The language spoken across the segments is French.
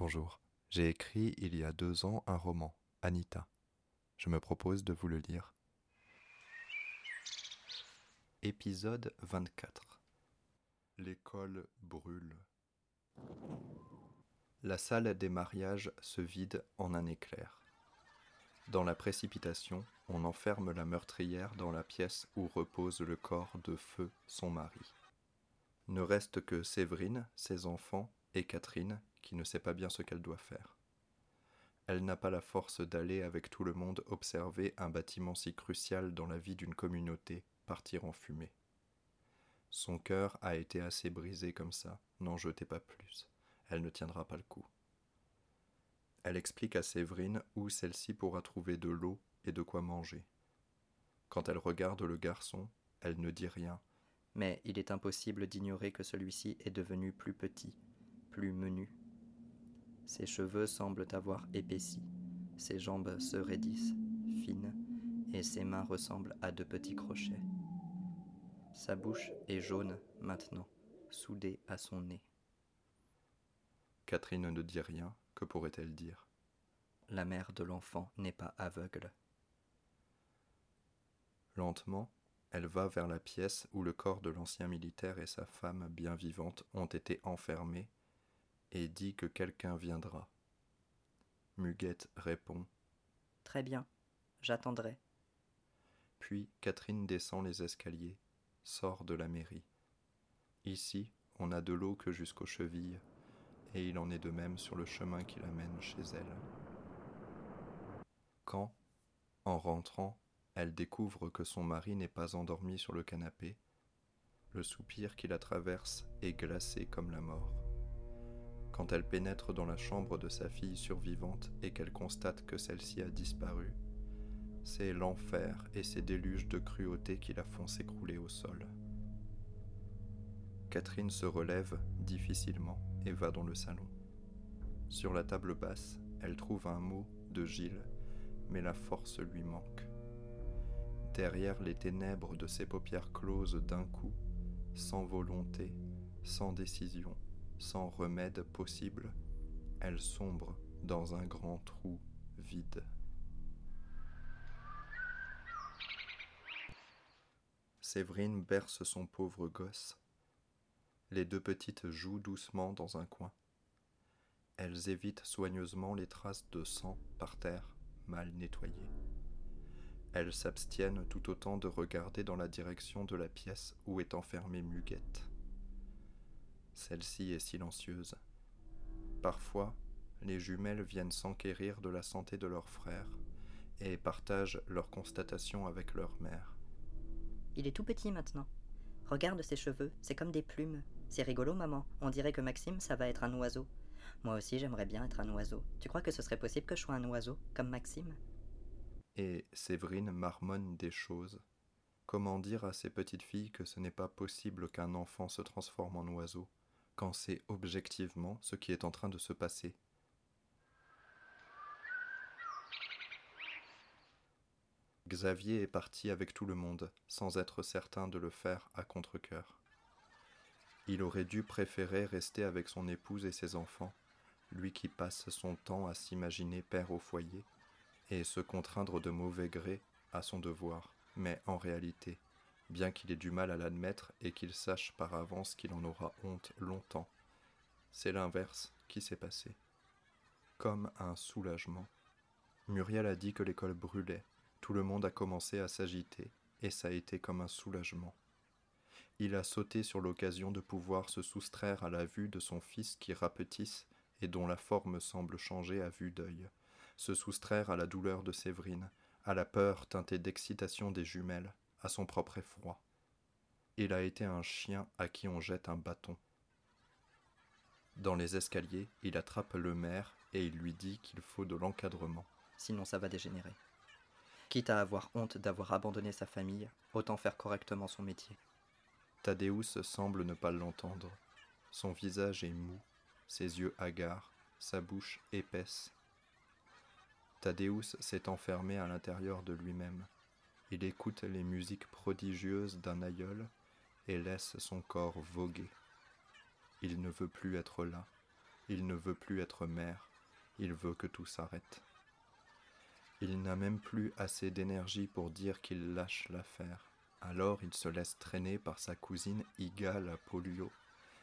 Bonjour. J'ai écrit il y a deux ans un roman, Anita. Je me propose de vous le lire. Épisode 24 L'école brûle. La salle des mariages se vide en un éclair. Dans la précipitation, on enferme la meurtrière dans la pièce où repose le corps de feu son mari. Ne reste que Séverine, ses enfants et Catherine, qui ne sait pas bien ce qu'elle doit faire. Elle n'a pas la force d'aller avec tout le monde observer un bâtiment si crucial dans la vie d'une communauté partir en fumée. Son cœur a été assez brisé comme ça, n'en jetez pas plus, elle ne tiendra pas le coup. Elle explique à Séverine où celle-ci pourra trouver de l'eau et de quoi manger. Quand elle regarde le garçon, elle ne dit rien, mais il est impossible d'ignorer que celui-ci est devenu plus petit, plus menu. Ses cheveux semblent avoir épaissi, ses jambes se raidissent, fines, et ses mains ressemblent à de petits crochets. Sa bouche est jaune maintenant, soudée à son nez. Catherine ne dit rien, que pourrait-elle dire? La mère de l'enfant n'est pas aveugle. Lentement, elle va vers la pièce où le corps de l'ancien militaire et sa femme bien vivante ont été enfermés et dit que quelqu'un viendra. Muguette répond Très bien, j'attendrai. Puis Catherine descend les escaliers, sort de la mairie. Ici, on n'a de l'eau que jusqu'aux chevilles, et il en est de même sur le chemin qui l'amène chez elle. Quand, en rentrant, elle découvre que son mari n'est pas endormi sur le canapé, le soupir qui la traverse est glacé comme la mort. Quand elle pénètre dans la chambre de sa fille survivante et qu'elle constate que celle-ci a disparu, c'est l'enfer et ses déluges de cruauté qui la font s'écrouler au sol. Catherine se relève difficilement et va dans le salon. Sur la table basse, elle trouve un mot de Gilles, mais la force lui manque. Derrière les ténèbres de ses paupières closes d'un coup, sans volonté, sans décision, sans remède possible, elle sombre dans un grand trou vide. Séverine berce son pauvre gosse. Les deux petites jouent doucement dans un coin. Elles évitent soigneusement les traces de sang par terre, mal nettoyées. Elles s'abstiennent tout autant de regarder dans la direction de la pièce où est enfermée Muguette. Celle-ci est silencieuse. Parfois, les jumelles viennent s'enquérir de la santé de leur frère et partagent leurs constatations avec leur mère. Il est tout petit maintenant. Regarde ses cheveux, c'est comme des plumes. C'est rigolo, maman. On dirait que Maxime, ça va être un oiseau. Moi aussi, j'aimerais bien être un oiseau. Tu crois que ce serait possible que je sois un oiseau, comme Maxime? Et Séverine marmonne des choses. Comment dire à ces petites filles que ce n'est pas possible qu'un enfant se transforme en oiseau, quand c'est objectivement ce qui est en train de se passer Xavier est parti avec tout le monde, sans être certain de le faire à contre-coeur. Il aurait dû préférer rester avec son épouse et ses enfants, lui qui passe son temps à s'imaginer père au foyer, et se contraindre de mauvais gré à son devoir, mais en réalité, bien qu'il ait du mal à l'admettre et qu'il sache par avance qu'il en aura honte longtemps, c'est l'inverse qui s'est passé. Comme un soulagement. Muriel a dit que l'école brûlait, tout le monde a commencé à s'agiter, et ça a été comme un soulagement. Il a sauté sur l'occasion de pouvoir se soustraire à la vue de son fils qui rapetisse et dont la forme semble changer à vue d'œil se soustraire à la douleur de Séverine, à la peur teintée d'excitation des jumelles, à son propre effroi. Il a été un chien à qui on jette un bâton. Dans les escaliers, il attrape le maire et il lui dit qu'il faut de l'encadrement. Sinon ça va dégénérer. Quitte à avoir honte d'avoir abandonné sa famille, autant faire correctement son métier. Thaddeus semble ne pas l'entendre. Son visage est mou, ses yeux hagards, sa bouche épaisse Thaddeus s'est enfermé à l'intérieur de lui-même. Il écoute les musiques prodigieuses d'un aïeul et laisse son corps voguer. Il ne veut plus être là. Il ne veut plus être mère, il veut que tout s'arrête. Il n'a même plus assez d'énergie pour dire qu'il lâche l'affaire. Alors il se laisse traîner par sa cousine Iga la polio,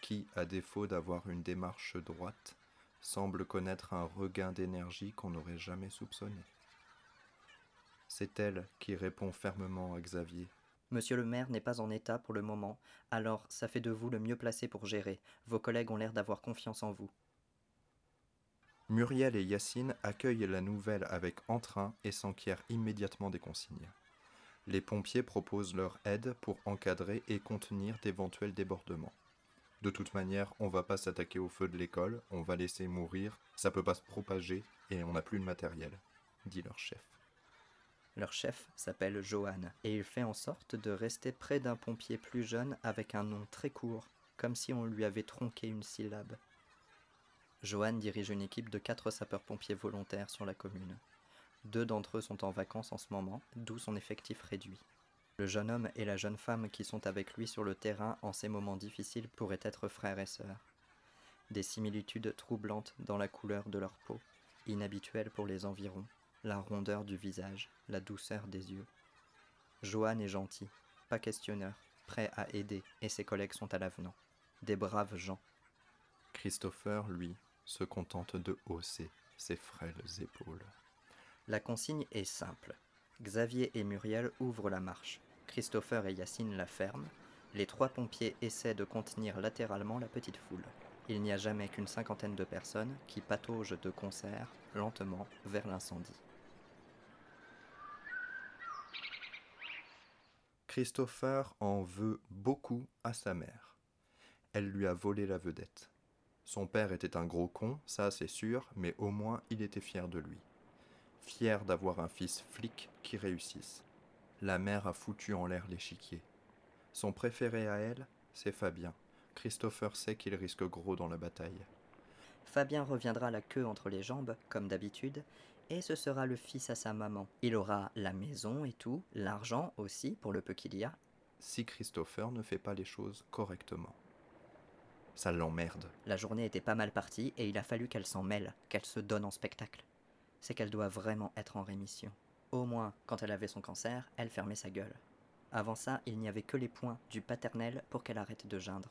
qui, à défaut d'avoir une démarche droite, semble connaître un regain d'énergie qu'on n'aurait jamais soupçonné. C'est elle qui répond fermement à Xavier. Monsieur le maire n'est pas en état pour le moment, alors ça fait de vous le mieux placé pour gérer. Vos collègues ont l'air d'avoir confiance en vous. Muriel et Yacine accueillent la nouvelle avec entrain et s'enquièrent immédiatement des consignes. Les pompiers proposent leur aide pour encadrer et contenir d'éventuels débordements. De toute manière, on va pas s'attaquer au feu de l'école, on va laisser mourir, ça peut pas se propager et on n'a plus de matériel, dit leur chef. Leur chef s'appelle Johan et il fait en sorte de rester près d'un pompier plus jeune avec un nom très court, comme si on lui avait tronqué une syllabe. Johan dirige une équipe de quatre sapeurs-pompiers volontaires sur la commune. Deux d'entre eux sont en vacances en ce moment, d'où son effectif réduit. Le jeune homme et la jeune femme qui sont avec lui sur le terrain en ces moments difficiles pourraient être frères et sœurs. Des similitudes troublantes dans la couleur de leur peau, inhabituelles pour les environs, la rondeur du visage, la douceur des yeux. Johan est gentil, pas questionneur, prêt à aider, et ses collègues sont à l'avenant. Des braves gens. Christopher, lui, se contente de hausser ses frêles épaules. La consigne est simple. Xavier et Muriel ouvrent la marche. Christopher et Yacine la ferment. Les trois pompiers essaient de contenir latéralement la petite foule. Il n'y a jamais qu'une cinquantaine de personnes qui pataugent de concert lentement vers l'incendie. Christopher en veut beaucoup à sa mère. Elle lui a volé la vedette. Son père était un gros con, ça c'est sûr, mais au moins il était fier de lui. Fier d'avoir un fils flic qui réussisse. La mère a foutu en l'air l'échiquier. Son préféré à elle, c'est Fabien. Christopher sait qu'il risque gros dans la bataille. Fabien reviendra la queue entre les jambes, comme d'habitude, et ce sera le fils à sa maman. Il aura la maison et tout, l'argent aussi, pour le peu qu'il y a. Si Christopher ne fait pas les choses correctement. Ça l'emmerde. La journée était pas mal partie et il a fallu qu'elle s'en mêle, qu'elle se donne en spectacle. C'est qu'elle doit vraiment être en rémission. Au moins, quand elle avait son cancer, elle fermait sa gueule. Avant ça, il n'y avait que les points du paternel pour qu'elle arrête de geindre.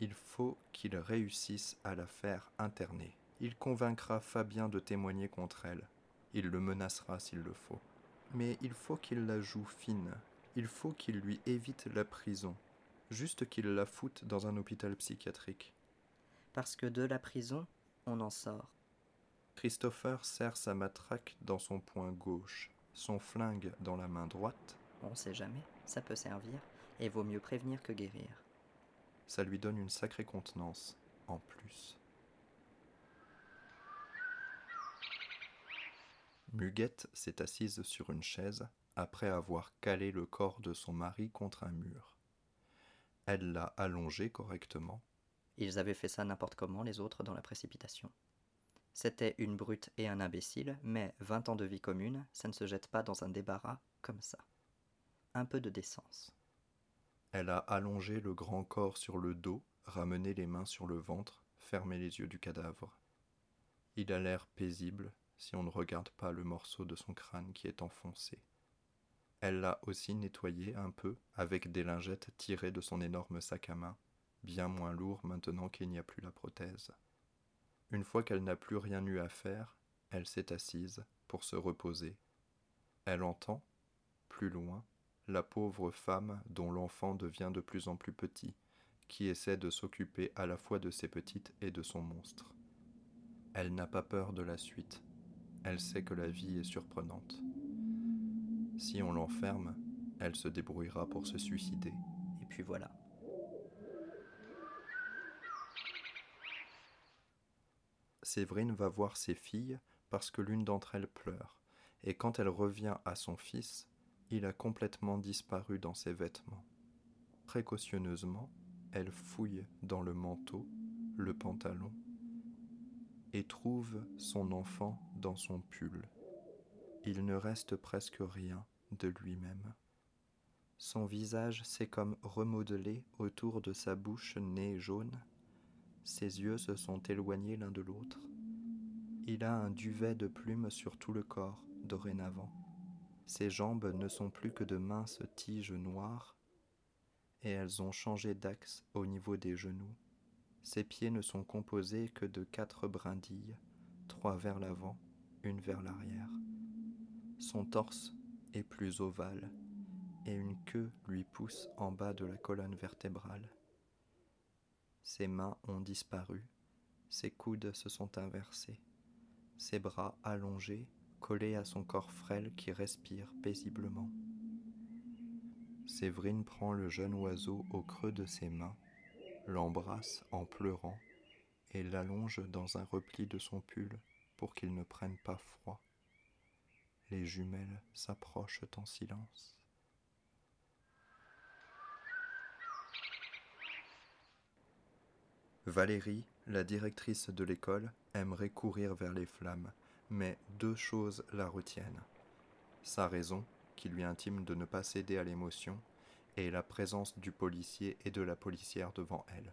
Il faut qu'il réussisse à la faire interner. Il convaincra Fabien de témoigner contre elle. Il le menacera s'il le faut. Mais il faut qu'il la joue fine. Il faut qu'il lui évite la prison. Juste qu'il la foute dans un hôpital psychiatrique. Parce que de la prison, on en sort. Christopher serre sa matraque dans son poing gauche, son flingue dans la main droite. On sait jamais, ça peut servir, et vaut mieux prévenir que guérir. Ça lui donne une sacrée contenance, en plus. Muguette s'est assise sur une chaise après avoir calé le corps de son mari contre un mur. Elle l'a allongé correctement. Ils avaient fait ça n'importe comment, les autres, dans la précipitation. C'était une brute et un imbécile, mais vingt ans de vie commune, ça ne se jette pas dans un débarras comme ça. Un peu de décence. Elle a allongé le grand corps sur le dos, ramené les mains sur le ventre, fermé les yeux du cadavre. Il a l'air paisible si on ne regarde pas le morceau de son crâne qui est enfoncé. Elle l'a aussi nettoyé un peu avec des lingettes tirées de son énorme sac à main, bien moins lourd maintenant qu'il n'y a plus la prothèse. Une fois qu'elle n'a plus rien eu à faire, elle s'est assise pour se reposer. Elle entend, plus loin, la pauvre femme dont l'enfant devient de plus en plus petit, qui essaie de s'occuper à la fois de ses petites et de son monstre. Elle n'a pas peur de la suite. Elle sait que la vie est surprenante. Si on l'enferme, elle se débrouillera pour se suicider. Et puis voilà. Séverine va voir ses filles parce que l'une d'entre elles pleure, et quand elle revient à son fils, il a complètement disparu dans ses vêtements. Précautionneusement, elle fouille dans le manteau, le pantalon, et trouve son enfant dans son pull. Il ne reste presque rien de lui-même. Son visage s'est comme remodelé autour de sa bouche nez jaune. Ses yeux se sont éloignés l'un de l'autre. Il a un duvet de plumes sur tout le corps, dorénavant. Ses jambes ne sont plus que de minces tiges noires, et elles ont changé d'axe au niveau des genoux. Ses pieds ne sont composés que de quatre brindilles, trois vers l'avant, une vers l'arrière. Son torse est plus ovale, et une queue lui pousse en bas de la colonne vertébrale. Ses mains ont disparu, ses coudes se sont inversés, ses bras allongés, collés à son corps frêle qui respire paisiblement. Séverine prend le jeune oiseau au creux de ses mains, l'embrasse en pleurant et l'allonge dans un repli de son pull pour qu'il ne prenne pas froid. Les jumelles s'approchent en silence. Valérie, la directrice de l'école, aimerait courir vers les flammes, mais deux choses la retiennent. Sa raison, qui lui intime de ne pas céder à l'émotion, et la présence du policier et de la policière devant elle.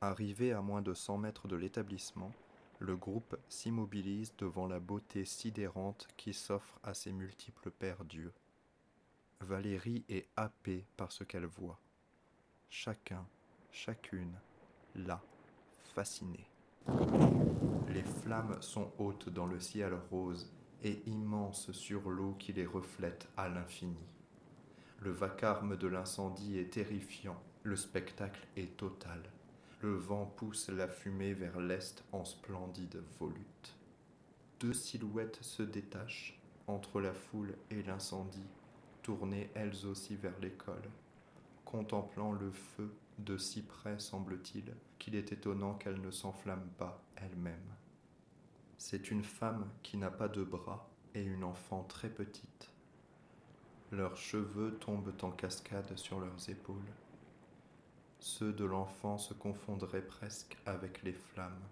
Arrivé à moins de cent mètres de l'établissement, le groupe s'immobilise devant la beauté sidérante qui s'offre à ses multiples pères dieux. Valérie est happée par ce qu'elle voit. Chacun, chacune, là, fasciné. Les flammes sont hautes dans le ciel rose et immenses sur l'eau qui les reflète à l'infini. Le vacarme de l'incendie est terrifiant, le spectacle est total. Le vent pousse la fumée vers l'est en splendide volute. Deux silhouettes se détachent entre la foule et l'incendie, tournées elles aussi vers l'école, contemplant le feu de si près, semble-t-il, qu'il est étonnant qu'elle ne s'enflamme pas elle-même. C'est une femme qui n'a pas de bras et une enfant très petite. Leurs cheveux tombent en cascade sur leurs épaules. Ceux de l'enfant se confondraient presque avec les flammes,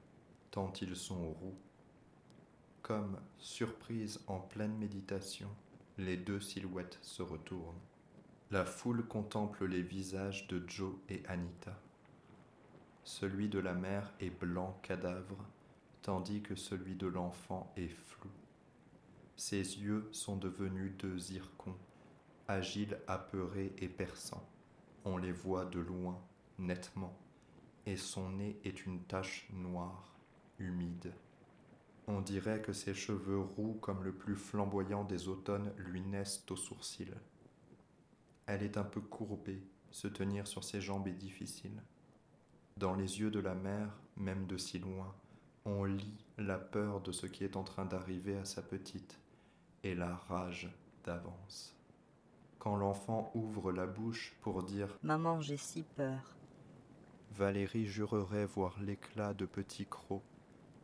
tant ils sont roux. Comme, surprise en pleine méditation, les deux silhouettes se retournent. La foule contemple les visages de Joe et Anita. Celui de la mère est blanc cadavre, tandis que celui de l'enfant est flou. Ses yeux sont devenus deux zircons, agiles, apeurés et perçants. On les voit de loin, nettement, et son nez est une tache noire, humide. On dirait que ses cheveux roux comme le plus flamboyant des automnes lui naissent aux sourcils. Elle est un peu courbée, se tenir sur ses jambes est difficile. Dans les yeux de la mère, même de si loin, on lit la peur de ce qui est en train d'arriver à sa petite et la rage d'avance. Quand l'enfant ouvre la bouche pour dire Maman, j'ai si peur. Valérie jurerait voir l'éclat de petits crocs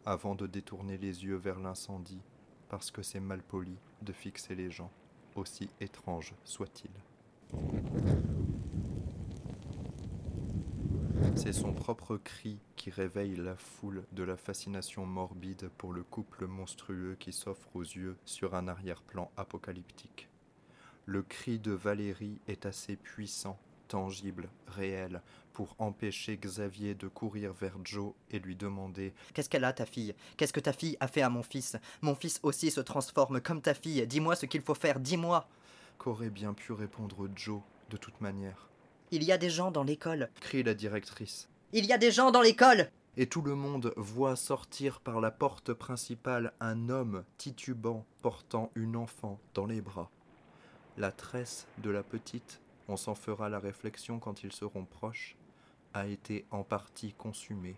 avant de détourner les yeux vers l'incendie, parce que c'est mal poli de fixer les gens, aussi étranges soient-ils. C'est son propre cri qui réveille la foule de la fascination morbide pour le couple monstrueux qui s'offre aux yeux sur un arrière-plan apocalyptique. Le cri de Valérie est assez puissant, tangible, réel, pour empêcher Xavier de courir vers Joe et lui demander Qu'est-ce qu'elle a, ta fille? Qu'est-ce que ta fille a fait à mon fils? Mon fils aussi se transforme comme ta fille. Dis-moi ce qu'il faut faire, dis-moi Qu'aurait bien pu répondre Joe de toute manière Il y a des gens dans l'école. crie la directrice. Il y a des gens dans l'école Et tout le monde voit sortir par la porte principale un homme titubant portant une enfant dans les bras. La tresse de la petite, on s'en fera la réflexion quand ils seront proches, a été en partie consumée.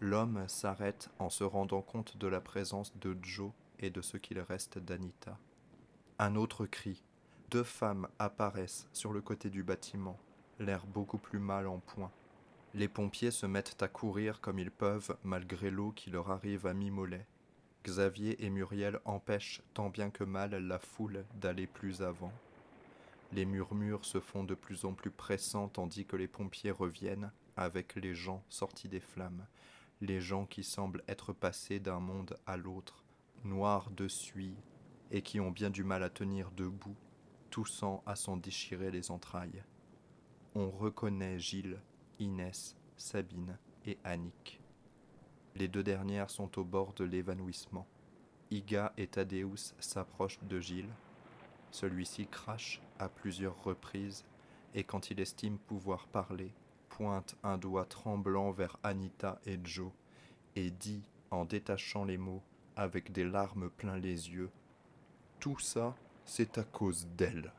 L'homme s'arrête en se rendant compte de la présence de Joe et de ce qu'il reste d'Anita. Un autre cri. Deux femmes apparaissent sur le côté du bâtiment, l'air beaucoup plus mal en point. Les pompiers se mettent à courir comme ils peuvent malgré l'eau qui leur arrive à mi-mollet. Xavier et Muriel empêchent tant bien que mal la foule d'aller plus avant. Les murmures se font de plus en plus pressants tandis que les pompiers reviennent avec les gens sortis des flammes, les gens qui semblent être passés d'un monde à l'autre, noirs de suie, et qui ont bien du mal à tenir debout, toussant à s'en déchirer les entrailles. On reconnaît Gilles, Inès, Sabine et Annick. Les deux dernières sont au bord de l'évanouissement. Iga et Thaddeus s'approchent de Gilles. Celui-ci crache à plusieurs reprises et quand il estime pouvoir parler, pointe un doigt tremblant vers Anita et Joe et dit en détachant les mots avec des larmes plein les yeux Tout ça, c'est à cause d'elle.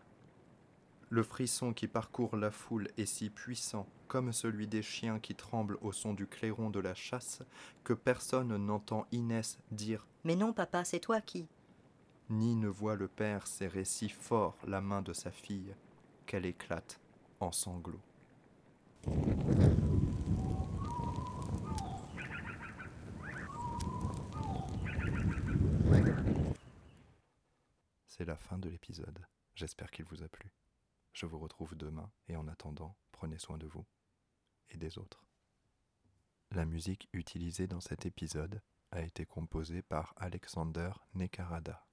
Le frisson qui parcourt la foule est si puissant, comme celui des chiens qui tremblent au son du clairon de la chasse, que personne n'entend Inès dire Mais non, papa, c'est toi qui. ni ne voit le père serrer si fort la main de sa fille qu'elle éclate en sanglots. C'est la fin de l'épisode. J'espère qu'il vous a plu. Je vous retrouve demain et en attendant, prenez soin de vous et des autres. La musique utilisée dans cet épisode a été composée par Alexander Nekarada.